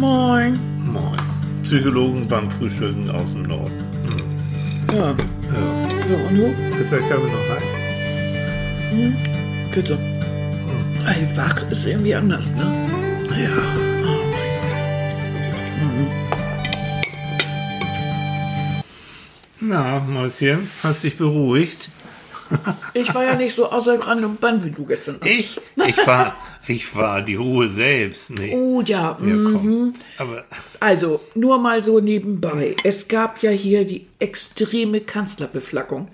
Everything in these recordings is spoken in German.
Moin. Moin. Psychologen beim Frühstücken aus dem Norden. Hm. Ja. Ja. So, und du? Ist der Kaffee noch heiß? Bitte. Ey, wach ist irgendwie anders, ne? Ja. Na, Mäuschen, hast dich beruhigt? Ich war ja nicht so außer Rand und Band wie du gestern. Ich? Ich war, ich war die Ruhe selbst. Nee. Oh ja, Ja, komm. Aber also nur mal so nebenbei. Es gab ja hier die extreme Kanzlerbeflaggung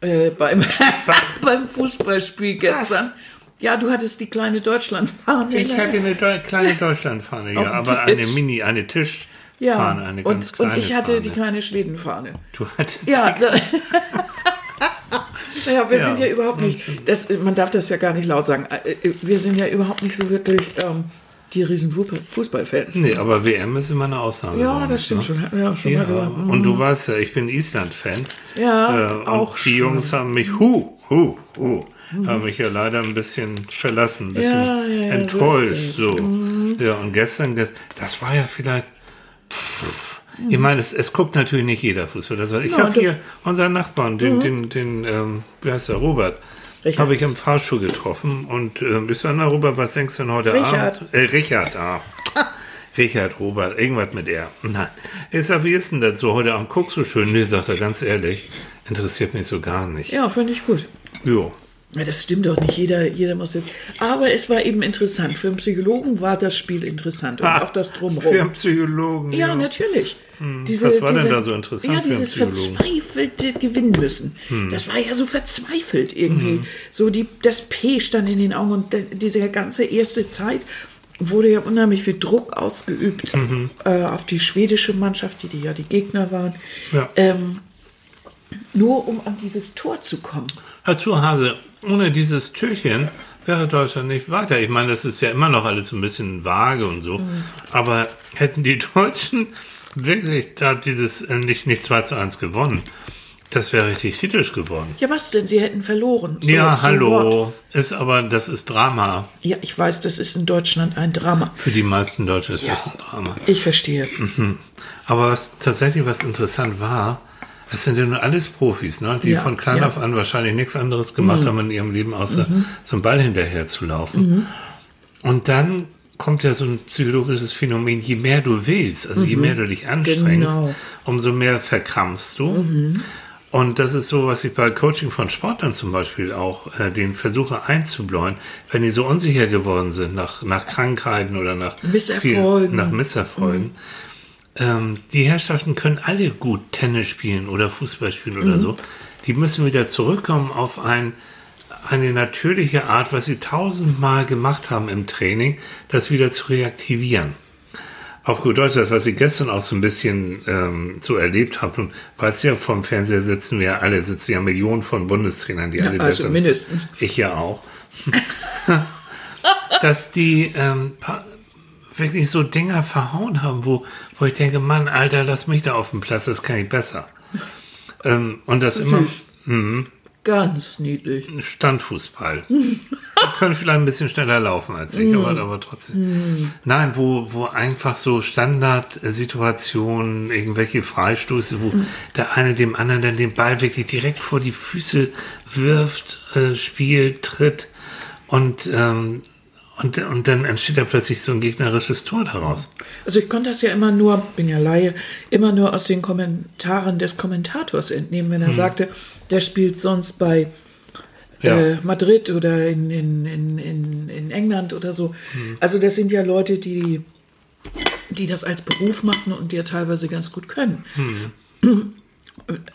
äh, beim, beim Fußballspiel gestern. Ja, du hattest die kleine Deutschlandfahne. ich hatte eine Deu kleine Deutschlandfahne, ja, aber eine Tisch. Mini, eine Tischfahne, ja, eine ganz und, kleine und ich hatte Fahne. die kleine Schwedenfahne. Du hattest Ja, die- naja, wir Ja. sind ja überhaupt nicht, das, man darf das ja gar nicht laut sagen, Äh, äh, wir sind ja überhaupt nicht so wirklich ähm, die riesen Fu- Fußballfans. Nee, aber WM ist immer eine Ausnahme. Ja, uns, das stimmt ne? schon. Auch schon Ja. Mhm. und du weißt ja, ich bin Island-Fan. Ja, äh, auch und schon. die Jungs haben mich, hu, hu, hu, haben mich ja leider ein bisschen verlassen, ein bisschen Ja, ja, ja, enttäuscht. so So, ist Ja, und gestern, das, das war ja vielleicht. Ich meine, es, es guckt natürlich nicht jeder Fußball. War, ich Ja, habe hier unseren Nachbarn, den, den, den ähm, wie heißt der, Robert, habe ich im Fahrstuhl getroffen und ähm, ich sage, na Robert, was denkst du denn heute Richard. Abend? Äh, Richard, ah. Richard, Robert, irgendwas mit er. Nein. Ich sag, wie ist denn das so? Heute Abend guckst du schön? Nee, sagt er ganz ehrlich. Interessiert mich so gar nicht. Ja, finde ich gut. Jo. Ja, das stimmt doch nicht. Jeder, jeder muss jetzt. Aber es war eben interessant. Für einen Psychologen war das Spiel interessant und auch das Für Drumherum. einen Psychologen. Ja, natürlich. Diese, was war denn da so interessant Ja, für dieses verzweifelte Gewinnen müssen. Das war ja so verzweifelt irgendwie. So die, das P stand in den Augen und diese ganze erste Zeit wurde ja unheimlich viel Druck ausgeübt äh, auf die schwedische Mannschaft, die, die ja die Gegner waren. Ja. Ähm, nur um an dieses Tor zu kommen. Herr Zuhase, ohne dieses Türchen wäre Deutschland nicht weiter. Ich meine, das ist ja immer noch alles so ein bisschen vage und so. Mhm. Aber hätten die Deutschen wirklich da dieses äh, nicht, nicht 2 zu 1 gewonnen, das wäre richtig kritisch geworden. Ja, was denn? Sie hätten verloren. So- ja, so hallo. Ist aber, das ist Drama. Ja, ich weiß, das ist in Deutschland ein Drama. Für die meisten Deutschen ist das ein Drama. Ich verstehe. Aber was tatsächlich was interessant war, es sind ja nur alles Profis, ne? die Ja, von klein ja. auf an wahrscheinlich nichts anderes gemacht haben in ihrem Leben, außer zum Ball hinterher zu laufen. Und dann kommt ja so ein psychologisches Phänomen, je mehr du willst, also je mehr du dich anstrengst, Genau. umso mehr verkrampfst du. Und das ist so, was ich bei Coaching von Sportlern zum Beispiel auch äh, den versuche einzubläuen, wenn die so unsicher geworden sind nach, nach Krankheiten oder nach Misserfolgen. Viel, nach Misserfolgen. Ähm, die Herrschaften können alle gut Tennis spielen oder Fußball spielen oder so. Die müssen wieder zurückkommen auf ein, eine natürliche Art, was sie tausendmal gemacht haben im Training, das wieder zu reaktivieren. Auf gut Deutsch, das, was ich gestern auch so ein bisschen ähm, so erlebt habe, und weißt ja, vom Fernseher sitzen wir alle, sitzen ja Millionen von Bundestrainern, die Ja, alle also besser mindestens. Ich ja auch. dass die ähm, wirklich so Dinger verhauen haben, wo, wo ich denke, Mann, Alter, lass mich da auf dem Platz, das kann ich besser. Ähm, und das immer Süß. Ganz niedlich. Standfußball. Können vielleicht ein bisschen schneller laufen als ich, aber, aber trotzdem. Nein, wo, wo einfach so Standardsituationen, irgendwelche Freistöße, wo der eine dem anderen dann den Ball wirklich direkt vor die Füße wirft, äh, spielt, tritt und, ähm, und, und dann entsteht da plötzlich so ein gegnerisches Tor daraus. Also ich konnte das ja immer nur, bin ja Laie, immer nur aus den Kommentaren des Kommentators entnehmen, wenn er Hm. sagte, der spielt sonst bei Ja. äh, Madrid oder in, in, in, in, in England oder so. Hm. Also das sind ja Leute, die, die das als Beruf machen und die ja teilweise ganz gut können. Hm.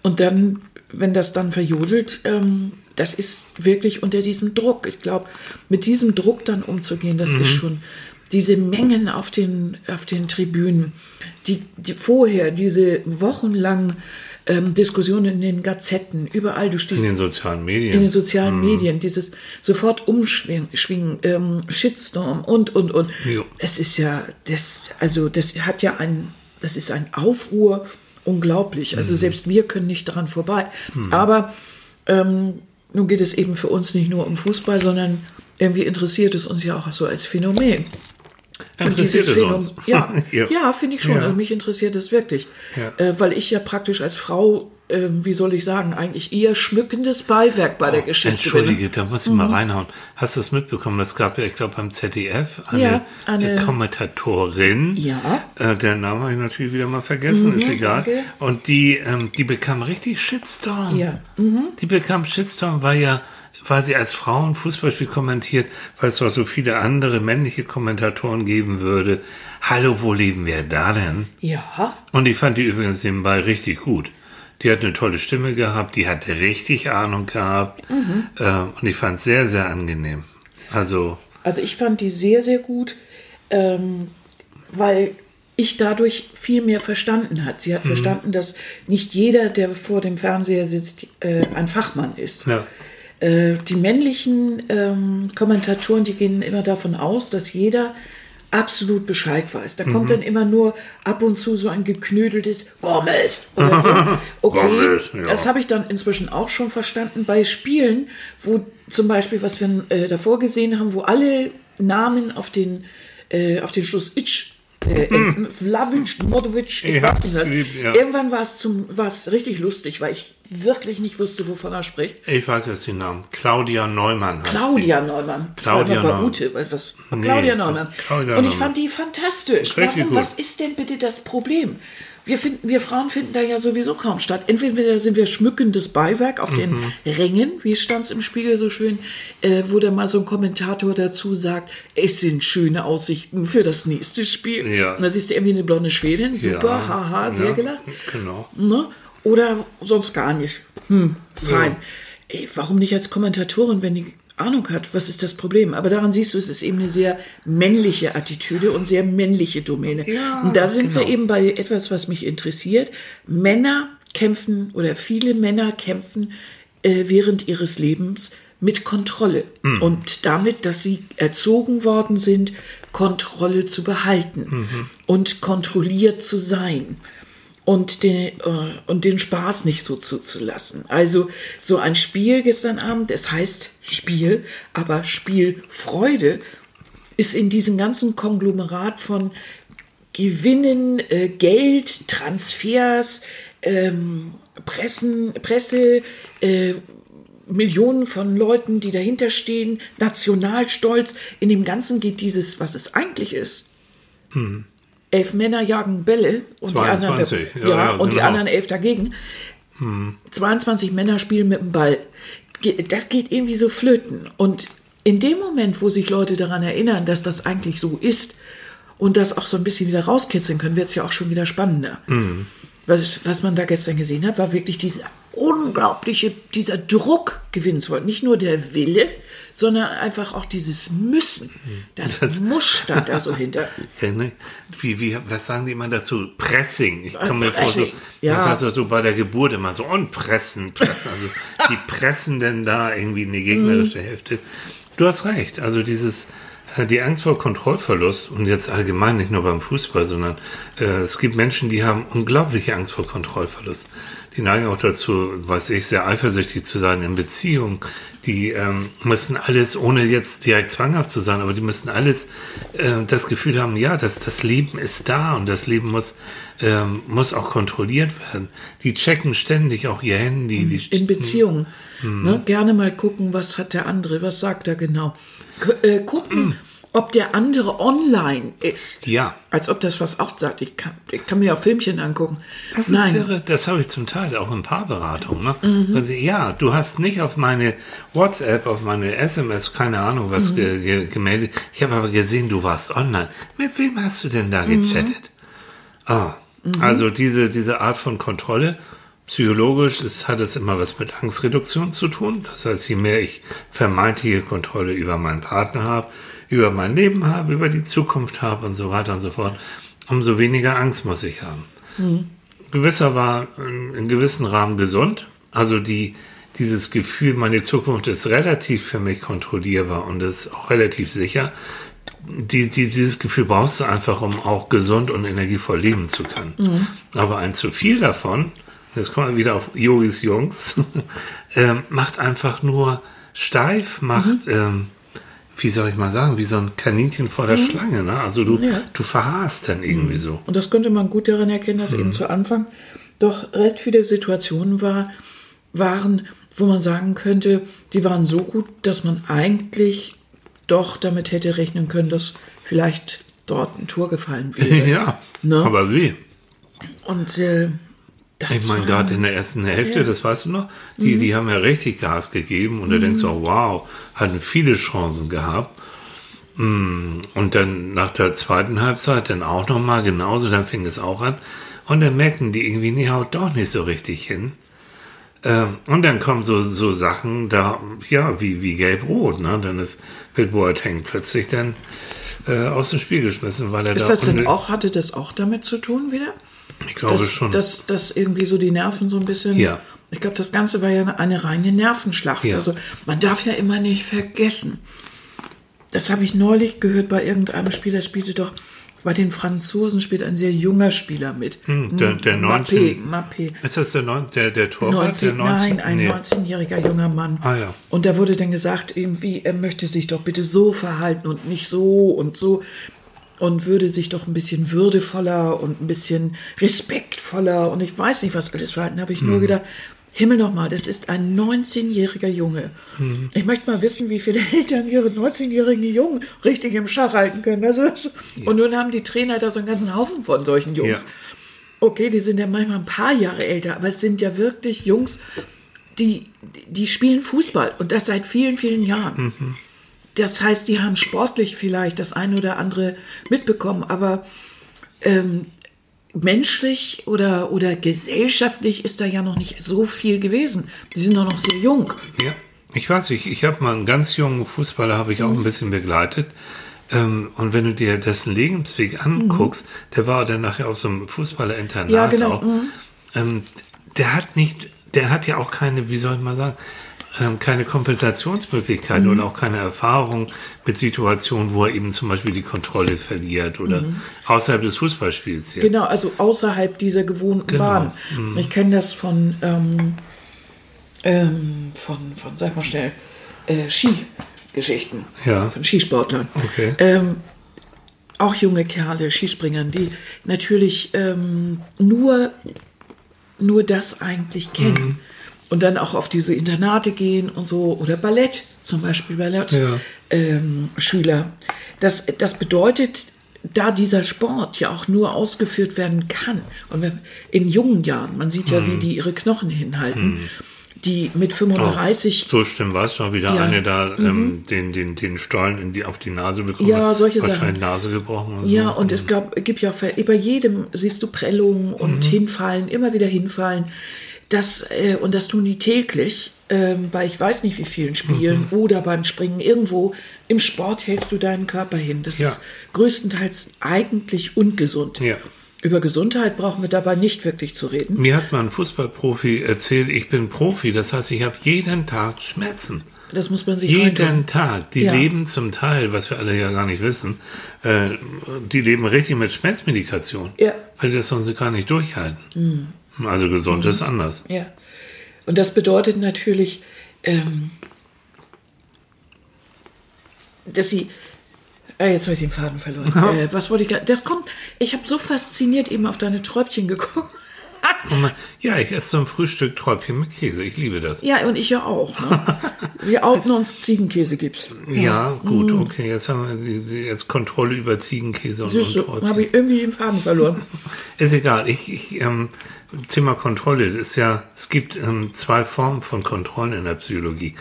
Und dann, wenn das dann verjodelt, ähm, das ist wirklich unter diesem Druck. Ich glaube, mit diesem Druck dann umzugehen, das ist schon diese Mengen auf den, auf den Tribünen, die, die vorher, diese wochenlangen ähm, Diskussionen in den Gazetten, überall, du stehst In den sozialen Medien. in den sozialen Medien, dieses sofort umschwingen, schwingen, ähm, Shitstorm und, und, und. Jo. Es ist ja, das, also das hat ja ein, das ist ein Aufruhr, unglaublich. Also selbst wir können nicht daran vorbei. Aber ähm, nun geht es eben für uns nicht nur um Fußball, sondern irgendwie interessiert es uns ja auch so als Phänomen. Interessiert es uns? Ja, Ja. ja. finde ich schon. Ja. Also mich interessiert es wirklich. Ja. Äh, weil ich ja praktisch als Frau, äh, wie soll ich sagen, eigentlich eher schmückendes Beiwerk bei der Geschichte bin. Entschuldige, da muss ich mal reinhauen. Hast du es mitbekommen? Es gab ja, ich glaube, beim ZDF eine, Ja, eine- Kommentatorin. Ja. Äh, der Name habe ich natürlich wieder mal vergessen, ist egal. danke. Und die, ähm, die bekam richtig Shitstorm. Ja. Die bekam Shitstorm, weil ja, weil sie als Frau ein Fußballspiel kommentiert, weil es doch so viele andere männliche Kommentatoren geben würde. Hallo, wo leben wir da denn? Ja. Und ich fand die übrigens nebenbei richtig gut. Die hat eine tolle Stimme gehabt, die hatte richtig Ahnung gehabt. Ähm, und ich fand es sehr, sehr angenehm. Also, Also ich fand die sehr, sehr gut, ähm, weil ich dadurch viel mehr verstanden hat. Sie hat Mhm. verstanden, dass nicht jeder, der vor dem Fernseher sitzt, äh, ein Fachmann ist. ja. Äh, die männlichen ähm, Kommentatoren, die gehen immer davon aus, dass jeder absolut Bescheid weiß. Da Mhm. kommt dann immer nur ab und zu so ein geknödeltes Gomez oder so. Okay, Gomez, ja. das habe ich dann inzwischen auch schon verstanden bei Spielen, wo zum Beispiel, was wir äh, davor gesehen haben, wo alle Namen auf den, äh, auf den Schluss Itch äh. Vlavic, Modovic, ich Ja, weiß nicht was. ja. Irgendwann war es zum, war es richtig lustig, weil ich wirklich nicht wusste, wovon er spricht. Ich weiß jetzt den Namen. Claudia Neumann heißt Claudia Neumann. Claudia Neumann. Ute, was? Nee, Claudia Neumann. Claudia und ich Neumann. fand die fantastisch. Warum? Was ist denn bitte das Problem? Wir, finden, wir Frauen finden da ja sowieso kaum statt. Entweder sind wir schmückendes Beiwerk auf den Mhm. Rängen, wie stand es im Spiegel so schön, äh, wo da mal so ein Kommentator dazu sagt, es sind schöne Aussichten für das nächste Spiel. Ja. Und da siehst du irgendwie eine blonde Schwedin, super, Ja, haha, sehr ja, gelacht. Genau. Ne? Oder sonst gar nicht. Hm, fein. Ey, warum nicht als Kommentatorin, wenn die Ahnung hat? Was ist das Problem? Aber daran siehst du, es ist eben eine sehr männliche Attitüde und sehr männliche Domäne. Ja, und da sind wir genau. eben bei etwas, was mich interessiert. Männer kämpfen oder viele Männer kämpfen äh, während ihres Lebens mit Kontrolle Mhm. und damit, dass sie erzogen worden sind, Kontrolle zu behalten Mhm. und kontrolliert zu sein und den, äh, und den Spaß nicht so zuzulassen. Also so ein Spiel gestern Abend, es heißt Spiel, aber Spielfreude ist in diesem ganzen Konglomerat von Gewinnen, äh, Geld, Transfers, ähm, Pressen, Presse, äh, Millionen von Leuten, die dahinter stehen, Nationalstolz. In dem Ganzen geht dieses, was es eigentlich ist. Elf Männer jagen Bälle und 22, die anderen, ja, ja, und die genau. anderen elf dagegen. 22 Männer spielen mit dem Ball. Das geht irgendwie so flöten. Und in dem Moment, wo sich Leute daran erinnern, dass das eigentlich so ist und das auch so ein bisschen wieder rauskitzeln können, wird es ja auch schon wieder spannender. Was, was man da gestern gesehen hat, war wirklich dieser unglaubliche, dieser Druck gewinnen zu wollen. Nicht nur der Wille, sondern einfach auch dieses Müssen. Das, Muss stand da so hinter. Ne? wie, wie, was sagen die immer dazu? Pressing. Ich komme mir vor, so, ja. das heißt so bei der Geburt immer so, und pressen, pressen. Also die pressen denn da irgendwie in die gegnerische Hälfte. Du hast recht. Also dieses, die Angst vor Kontrollverlust und jetzt allgemein nicht nur beim Fußball, sondern äh, es gibt Menschen, die haben unglaubliche Angst vor Kontrollverlust. Die neigen auch dazu, weiß ich, sehr eifersüchtig zu sein in Beziehungen. Die ähm, müssen alles, ohne jetzt direkt zwanghaft zu sein, aber die müssen alles äh, das Gefühl haben, ja, das, das Leben ist da und das Leben muss, ähm, muss auch kontrolliert werden. Die checken ständig auch ihr Handy. Die in Beziehungen. Mhm. Ne? Gerne mal gucken, was hat der andere, was sagt er genau. K äh, gucken, ob der andere online ist. Ja. Als ob das was auch sagt. Ich kann, ich kann mir auch Filmchen angucken. Das Nein. ist irre. Das habe ich zum Teil auch in Paarberatung. Ne? Mhm. Ja, du hast nicht auf meine WhatsApp, auf meine SMS, keine Ahnung, was Mhm. ge ge gemeldet. Ich habe aber gesehen, du warst online. Mit wem hast du denn da Mhm. gechattet? Ah, also diese, diese Art von Kontrolle, psychologisch ist, hat es immer was mit Angstreduktion zu tun. Das heißt, je mehr ich vermeintliche Kontrolle über meinen Partner habe, über mein Leben habe, über die Zukunft habe und so weiter und so fort, umso weniger Angst muss ich haben. Gewisser war in, in gewissen Rahmen gesund. Also die, dieses Gefühl, meine Zukunft ist relativ für mich kontrollierbar und ist auch relativ sicher. Die, die, dieses Gefühl brauchst du einfach, um auch gesund und energievoll leben zu können. Aber ein zu viel davon, jetzt kommen wir wieder auf Yogis Jungs, ähm, macht einfach nur steif, macht, ähm, wie soll ich mal sagen, wie so ein Kaninchen vor der Schlange. Ne? Also du, Ja. du verharrst dann irgendwie so. Und das könnte man gut daran erkennen, dass eben zu Anfang doch recht viele Situationen war, waren, wo man sagen könnte, die waren so gut, dass man eigentlich doch damit hätte rechnen können, dass vielleicht dort ein Tor gefallen wäre. ja, Ne? aber wie? Und äh, das Ich meine, gerade in der ersten Hälfte, Ja. Mhm. das weißt du noch, die, die haben ja richtig Gas gegeben und da denkst du, auch, wow, hatten viele Chancen gehabt. Mm, Und dann nach der zweiten Halbzeit dann auch nochmal genauso, dann fing es auch an. Und dann merken die irgendwie, nee, haut doch nicht so richtig hin. Ähm, Und dann kommen so, so Sachen da, ja, wie, wie gelb-rot, ne? Dann ist, wird Boateng plötzlich dann äh, aus dem Spiel geschmissen, weil er ist da das denn auch, hatte das auch damit zu tun wieder? Ich glaube dass, schon. Dass, dass irgendwie so die Nerven so ein bisschen. Ja. Ich glaube, das Ganze war ja eine, eine reine Nervenschlacht. Ja. Also man darf ja immer nicht vergessen. Das habe ich neulich gehört bei irgendeinem Spieler, spielte doch bei den Franzosen spielt ein sehr junger Spieler mit. Hm, der- der Mappé, 19. Mappé. ist das der, neun, der, der Torwart? 19, der 19? nein, ein Nee. 19-jähriger junger Mann. Ah, ja. Und da wurde dann gesagt, irgendwie, er möchte sich doch bitte so verhalten und nicht so und so. Und würde sich doch ein bisschen würdevoller und ein bisschen respektvoller und ich weiß nicht, was alles verhalten. Da habe ich Mhm. nur gedacht, Himmel nochmal, das ist ein 19-jähriger Junge. Mhm. Ich möchte mal wissen, wie viele Eltern ihre 19-jährigen Jungen richtig im Schach halten können. Das, Und nun haben die Trainer da so einen ganzen Haufen von solchen Jungs. Ja. Okay, die sind ja manchmal ein paar Jahre älter, aber es sind ja wirklich Jungs, die, die spielen Fußball und das seit vielen, vielen Jahren. Das heißt, die haben sportlich vielleicht das eine oder andere mitbekommen, aber ähm, menschlich oder, oder gesellschaftlich ist da ja noch nicht so viel gewesen. Die sind doch noch sehr jung. Ja, ich weiß nicht, ich habe mal einen ganz jungen Fußballer, habe ich Mhm. auch ein bisschen begleitet. Ähm, und wenn du dir dessen Lebensweg anguckst, der war dann nachher auf so einem Fußballerinternat Mhm. Ja, genau, auch. Ähm, der hat nicht, der hat ja auch keine, wie soll ich mal sagen, keine Kompensationsmöglichkeiten Mhm. und auch keine Erfahrung mit Situationen, wo er eben zum Beispiel die Kontrolle verliert oder außerhalb des Fußballspiels jetzt. Mhm. Genau, also außerhalb dieser gewohnten Genau. Bahn. Ich kenne das von, ähm, ähm, von, von, sag mal schnell, äh, Skigeschichten. Ja. Von Skisportlern. Okay. Ähm, auch junge Kerle, Skispringern, die natürlich ähm, nur, nur das eigentlich kennen. Mhm. Und dann auch auf diese Internate gehen und so. Oder Ballett, zum Beispiel Ballett. Ja. Ähm, Schüler. Das, das bedeutet, da dieser Sport ja auch nur ausgeführt werden kann, und wenn, in jungen Jahren, man sieht ja, Mhm. wie die ihre Knochen hinhalten, die mit 35 So schlimm war es schon wieder. Ja. Mhm. Eine da ähm, den, den, den Stollen in die, auf die Nase bekommen. Ja, solche Sachen. Nase gebrochen und Ja, so. und es gab, gibt ja auch bei jedem siehst du Prellungen und hinfallen, immer wieder hinfallen. Das, äh, und das tun die täglich ähm, bei ich weiß nicht wie vielen Spielen oder beim Springen. Irgendwo im Sport hältst du deinen Körper hin. Das Ja. ist größtenteils eigentlich ungesund. Ja. Über Gesundheit brauchen wir dabei nicht wirklich zu reden. Mir hat mal ein Fußballprofi erzählt, ich bin Profi, das heißt, ich habe jeden Tag Schmerzen. Das muss man sich Jeden reintun. Tag. Die Ja. leben zum Teil, was wir alle ja gar nicht wissen, äh, die leben richtig mit Schmerzmedikation. Ja. Weil die das sonst gar nicht durchhalten. Also gesund ist anders. Ja. Und das bedeutet natürlich, ähm, dass sie. Ah, jetzt habe ich den Faden verloren. Äh, was wollte ich? Das kommt. Ich habe so fasziniert eben auf deine Träubchen geguckt. Ja, ich esse zum Frühstück Träubchen mit Käse. Ich liebe das. Ja, und ich ja auch. Ne? Wir outen uns Ziegenkäse gibt's. Ja, gut, okay. Jetzt haben wir die, jetzt Kontrolle über Ziegenkäse und, Siehst und Träubchen. habe ich irgendwie den Faden verloren. Ist egal. Ich, ich, ähm, Thema Kontrolle. Das ist ja, es gibt ähm, zwei Formen von Kontrollen in der Psychologie.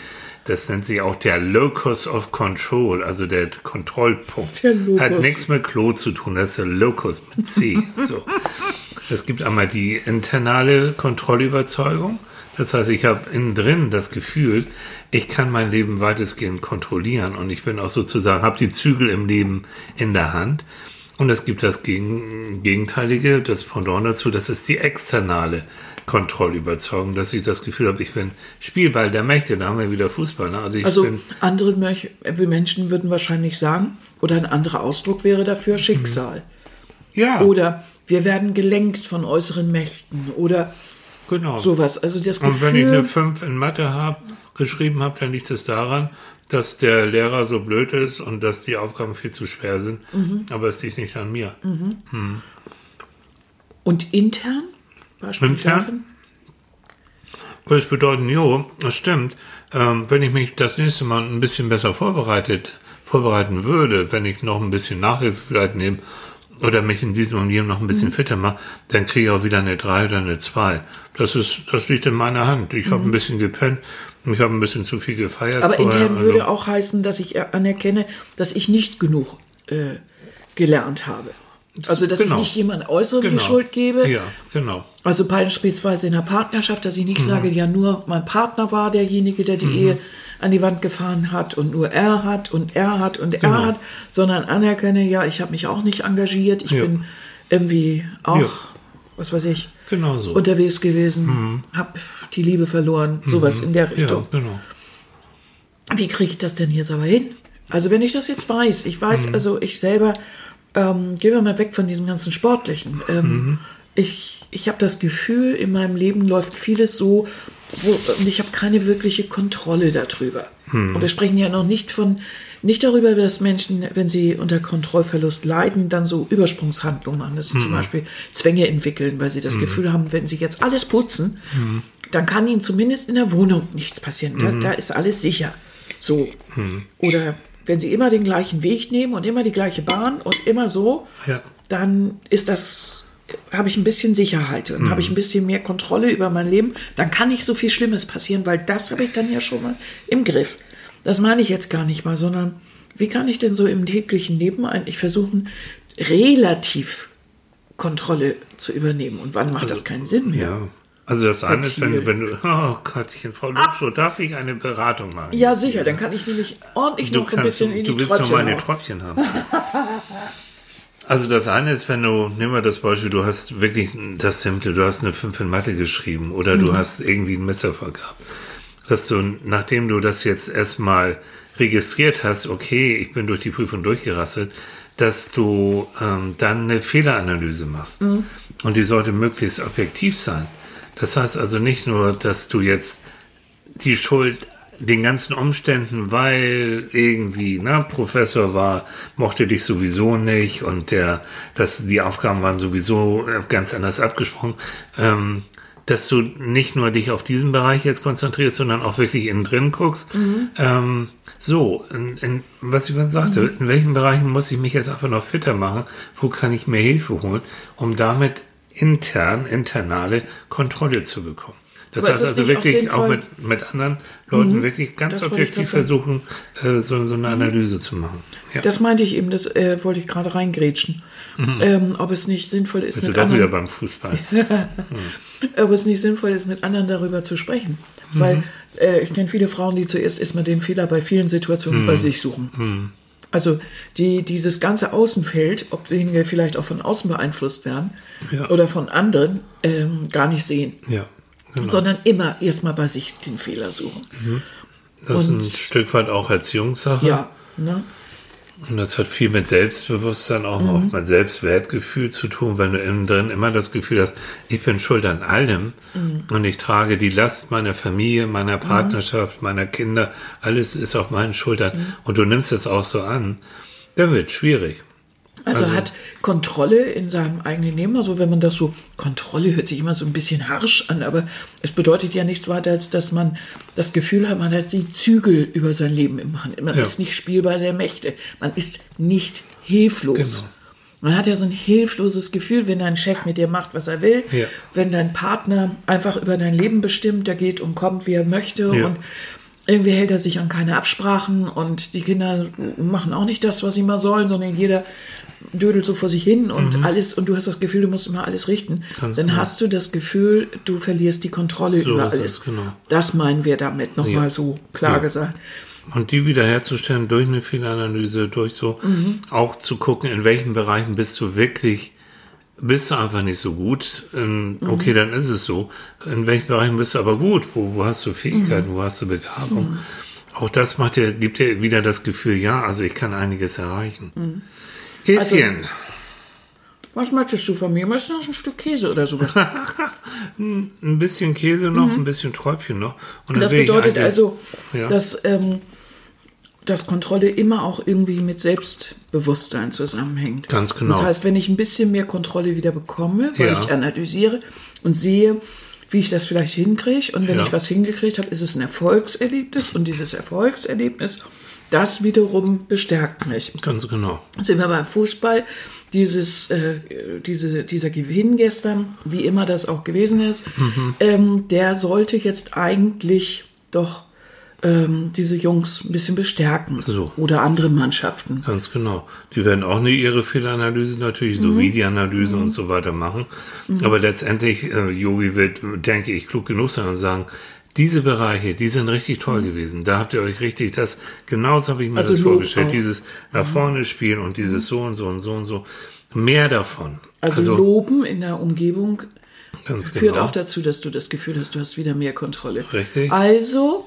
Das nennt sich auch der Locus of Control, also der Kontrollpunkt. Der Locus. Hat nichts mit Klo zu tun, das ist der Locus mit C. so. Es gibt einmal die internale Kontrollüberzeugung. Das heißt, ich habe innen drin das Gefühl, ich kann mein Leben weitestgehend kontrollieren und ich bin auch sozusagen, habe die Zügel im Leben in der Hand. Und es gibt das Gegen Gegenteilige, das Pendant dazu, das ist die externe Kontrollüberzeugung, dass ich das Gefühl habe, ich bin Spielball der Mächte, da haben wir wieder Fußball. Ne? Also Also andere Menschen würden wahrscheinlich sagen, oder ein anderer Ausdruck wäre dafür Schicksal. ja, Oder wir werden gelenkt von äußeren Mächten oder genau. sowas. Also das Und wenn ich eine Gefühl, 5 in Mathe habe, geschrieben habe, dann liegt es daran, dass der Lehrer so blöd ist und dass die Aufgaben viel zu schwer sind. Mhm. Aber es liegt nicht an mir. Und intern? Beispiel Intern? davon? Würde es bedeuten, jo, das stimmt. Ähm, wenn ich mich das nächste Mal ein bisschen besser vorbereitet, vorbereiten würde, wenn ich noch ein bisschen Nachhilfe vielleicht nehme oder mich in diesem und jenem noch ein bisschen fitter mache, dann kriege ich auch wieder eine 3 oder eine 2. Das ist, das liegt in meiner Hand. Ich habe ein bisschen gepennt, ich habe ein bisschen zu viel gefeiert. Aber vorher, intern also- würde auch heißen, dass ich anerkenne, dass ich nicht genug äh, gelernt habe. Also, dass Genau. ich nicht jemand Äußeren die Genau. Schuld gebe. Ja, genau. Also beispielsweise in der Partnerschaft, dass ich nicht sage, ja nur mein Partner war derjenige, der die Ehe an die Wand gefahren hat und nur er hat und er hat und er Genau. hat, sondern anerkenne, ja, ich habe mich auch nicht engagiert, ich Ja. bin irgendwie auch, Ja. was weiß ich, Genau so. unterwegs gewesen, hab die Liebe verloren, sowas in der Richtung. ja, genau. Wie kriege ich das denn jetzt aber hin? Also wenn ich das jetzt weiß, ich Mhm. weiß, also ich selber, ähm, gehen wir mal weg von diesem ganzen Sportlichen. Ähm, Mhm. Ich, ich habe das Gefühl, in meinem Leben läuft vieles so, wo, und ich habe keine wirkliche Kontrolle darüber. Mhm. Und wir sprechen ja noch nicht von, nicht darüber, dass Menschen, wenn sie unter Kontrollverlust leiden, dann so Übersprungshandlungen machen, dass sie Mhm. zum Beispiel Zwänge entwickeln, weil sie das Gefühl haben, wenn sie jetzt alles putzen, dann kann ihnen zumindest in der Wohnung nichts passieren. Da, da ist alles sicher. So. Oder wenn sie immer den gleichen Weg nehmen und immer die gleiche Bahn und immer so, Ja. dann ist das, habe ich ein bisschen Sicherheit und habe ich ein bisschen mehr Kontrolle über mein Leben. Dann kann nicht so viel Schlimmes passieren, weil das habe ich dann ja schon mal im Griff. Das meine ich jetzt gar nicht mal, sondern wie kann ich denn so im täglichen Leben eigentlich versuchen, relativ Kontrolle zu übernehmen? Und wann macht das keinen Sinn mehr? Ja. Also das eine ist, wenn, wenn du, oh Gottchen, Frau Lutschow, darf ich eine Beratung machen? Ja, sicher, dann kann ich nämlich ordentlich Du noch ein kannst, bisschen in die du willst noch Tröpfchen mal eine hauen. Tröpfchen haben. Also das eine ist, wenn du, nehmen wir das Beispiel, du hast wirklich das Simple, du hast eine 5 in Mathe geschrieben oder du hast irgendwie einen Misserfolg gehabt. Dass du, nachdem du das jetzt erstmal registriert hast, okay, ich bin durch die Prüfung durchgerasselt, dass du ähm, dann eine Fehleranalyse machst. Und die sollte möglichst objektiv sein. Das heißt also nicht nur, dass du jetzt die Schuld den ganzen Umständen, weil irgendwie, na, Professor war, mochte dich sowieso nicht und der, dass die Aufgaben waren sowieso äh, ganz anders abgesprochen, ähm, dass du nicht nur dich auf diesen Bereich jetzt konzentrierst, sondern auch wirklich innen drin guckst. Ähm, so, in, in, was ich vorhin sagte, in welchen Bereichen muss ich mich jetzt einfach noch fitter machen? Wo kann ich mir Hilfe holen, um damit intern, internale Kontrolle zu bekommen? Das Aber heißt das also auch wirklich auch, sinnvoll? mit, mit anderen Leuten wirklich ganz Das objektiv versuchen, äh, so, so eine Analyse zu machen. Ja. Das meinte ich eben, das äh, wollte ich gerade reingrätschen. Ähm, ob es nicht sinnvoll ist, Bist du mit wieder anderen, beim Fußball. ob es nicht sinnvoll ist, mit anderen darüber zu sprechen. Weil äh, ich kenne viele Frauen, die zuerst erstmal den Fehler bei vielen Situationen bei sich suchen. Also die, dieses ganze Außenfeld, ob wir vielleicht auch von außen beeinflusst werden Ja. oder von anderen, ähm, gar nicht sehen. ja, genau. Sondern immer erstmal bei sich den Fehler suchen. Das ist ein und- Stück weit auch Erziehungssache. Ja, ne? Und das hat viel mit Selbstbewusstsein, auch, auch mit Selbstwertgefühl zu tun, wenn du innen drin immer das Gefühl hast, ich bin schuld an allem und ich trage die Last meiner Familie, meiner Partnerschaft, meiner Kinder, alles ist auf meinen Schultern und du nimmst es auch so an, dann wird schwierig. Also, Also- hat Kontrolle in seinem eigenen Leben. Also wenn man das so, Kontrolle hört sich immer so ein bisschen harsch an, aber es bedeutet ja nichts weiter, als dass man das Gefühl hat, man hat die Zügel über sein Leben im Hand. Man Ja. ist nicht spielbar der Mächte. Man ist nicht hilflos. Genau. Man hat ja so ein hilfloses Gefühl, wenn dein Chef mit dir macht, was er will, Ja. wenn dein Partner einfach über dein Leben bestimmt, der geht und kommt, wie er möchte Ja. und irgendwie hält er sich an keine Absprachen und die Kinder machen auch nicht das, was sie mal sollen, sondern jeder dödelt so vor sich hin und alles und du hast das Gefühl, du musst immer alles richten. Mhm. Ganz dann genau. hast du das Gefühl, du verlierst die Kontrolle So über alles. es, genau. Das meinen wir damit nochmal Ja. so klar Ja. gesagt. Und die wiederherzustellen durch eine Fehleranalyse, durch so auch zu gucken, in welchen Bereichen bist du wirklich, bist du einfach nicht so gut. Ähm, Okay, dann ist es so. In welchen Bereichen bist du aber gut? Wo, wo hast du Fähigkeiten? Wo hast du Begabung? Auch das macht dir, gibt dir wieder das Gefühl, ja, also ich kann einiges erreichen. Häschen. Was möchtest du von mir? Möchtest du noch ein Stück Käse oder sowas? ein bisschen Käse noch, ein bisschen Träubchen noch. Und Das bedeutet also, Ja. dass ähm, dass Kontrolle immer auch irgendwie mit Selbstbewusstsein zusammenhängt. Ganz genau. Das heißt, wenn ich ein bisschen mehr Kontrolle wieder bekomme, weil Ja. ich analysiere und sehe, wie ich das vielleicht hinkriege, und wenn Ja. ich was hingekriegt habe, ist es ein Erfolgserlebnis und dieses Erfolgserlebnis, das wiederum bestärkt mich. Ganz genau. Sind wir beim Fußball, dieses, äh, diese, dieser Gewinn gestern, wie immer das auch gewesen ist, ähm, der sollte jetzt eigentlich doch ähm, diese Jungs ein bisschen bestärken. So. Oder andere Mannschaften. Ganz genau. Die werden auch eine ihre Fehlanalyse natürlich, so wie die Analyse und so weiter machen. Aber letztendlich, äh, Yogi wird, denke ich, klug genug sein und sagen, diese Bereiche, die sind richtig toll gewesen. Da habt ihr euch richtig das, genauso habe ich mir Also das vorgestellt, auch. dieses nach vorne spielen und dieses so und so und so und so. Mehr davon. Also, Loben in der Umgebung ganz führt genau. auch dazu, dass du das Gefühl hast, du hast wieder mehr Kontrolle. Richtig. Also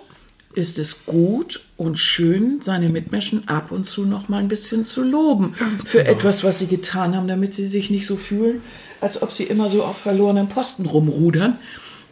ist es gut und schön, seine Mitmenschen ab und zu noch mal ein bisschen zu loben für genau. etwas, was sie getan haben, damit sie sich nicht so fühlen, als ob sie immer so auf verlorenen Posten rumrudern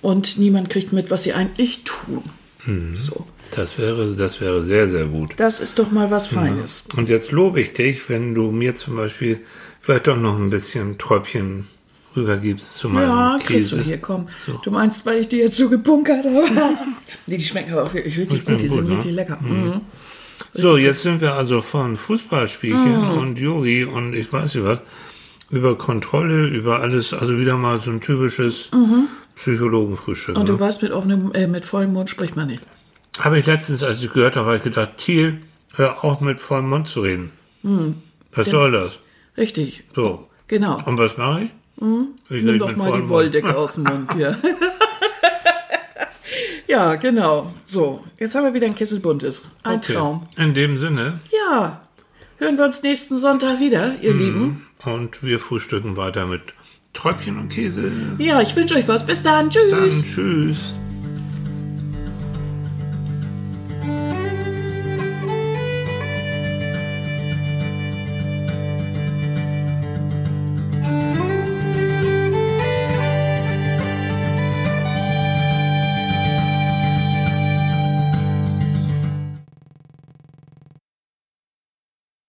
und niemand kriegt mit, was sie eigentlich tun. Mhm. So, Das wäre, das wäre sehr, sehr gut. das ist doch mal was Feines. Und jetzt lobe ich dich, wenn du mir zum Beispiel vielleicht doch noch ein bisschen Träubchen rübergibst zu meinem Ja, kriegst du hier, komm. Du meinst, weil ich die jetzt so gebunkert habe? nee, die schmecken aber auch wirklich richtig gut, die gut, sind ne? richtig lecker. Mhm. So, jetzt sind wir also von Fußballspielchen und Yogi und ich weiß nicht was, über Kontrolle, über alles, also wieder mal so ein typisches Psychologenfrühstück. Und du Ne? weißt, mit, offenem, äh, mit vollem Mund spricht man nicht. Habe ich letztens, als ich gehört habe, habe ich gedacht, Thiel, hör auf mit vollem Mund zu reden. Was soll das? Richtig, So. genau. Und was mache ich? Ich Nimm doch mal die. Wolldecke aus dem Mund, ja. ja, genau. So, jetzt haben wir wieder ein Kessel Buntes. Ein Okay. Traum. In dem Sinne, Ja, hören wir uns nächsten Sonntag wieder, ihr Mhm. Lieben. und wir frühstücken weiter mit Träubchen und Käse. Ja, ich wünsche euch was. Bis dann. Tschüss. Dann tschüss.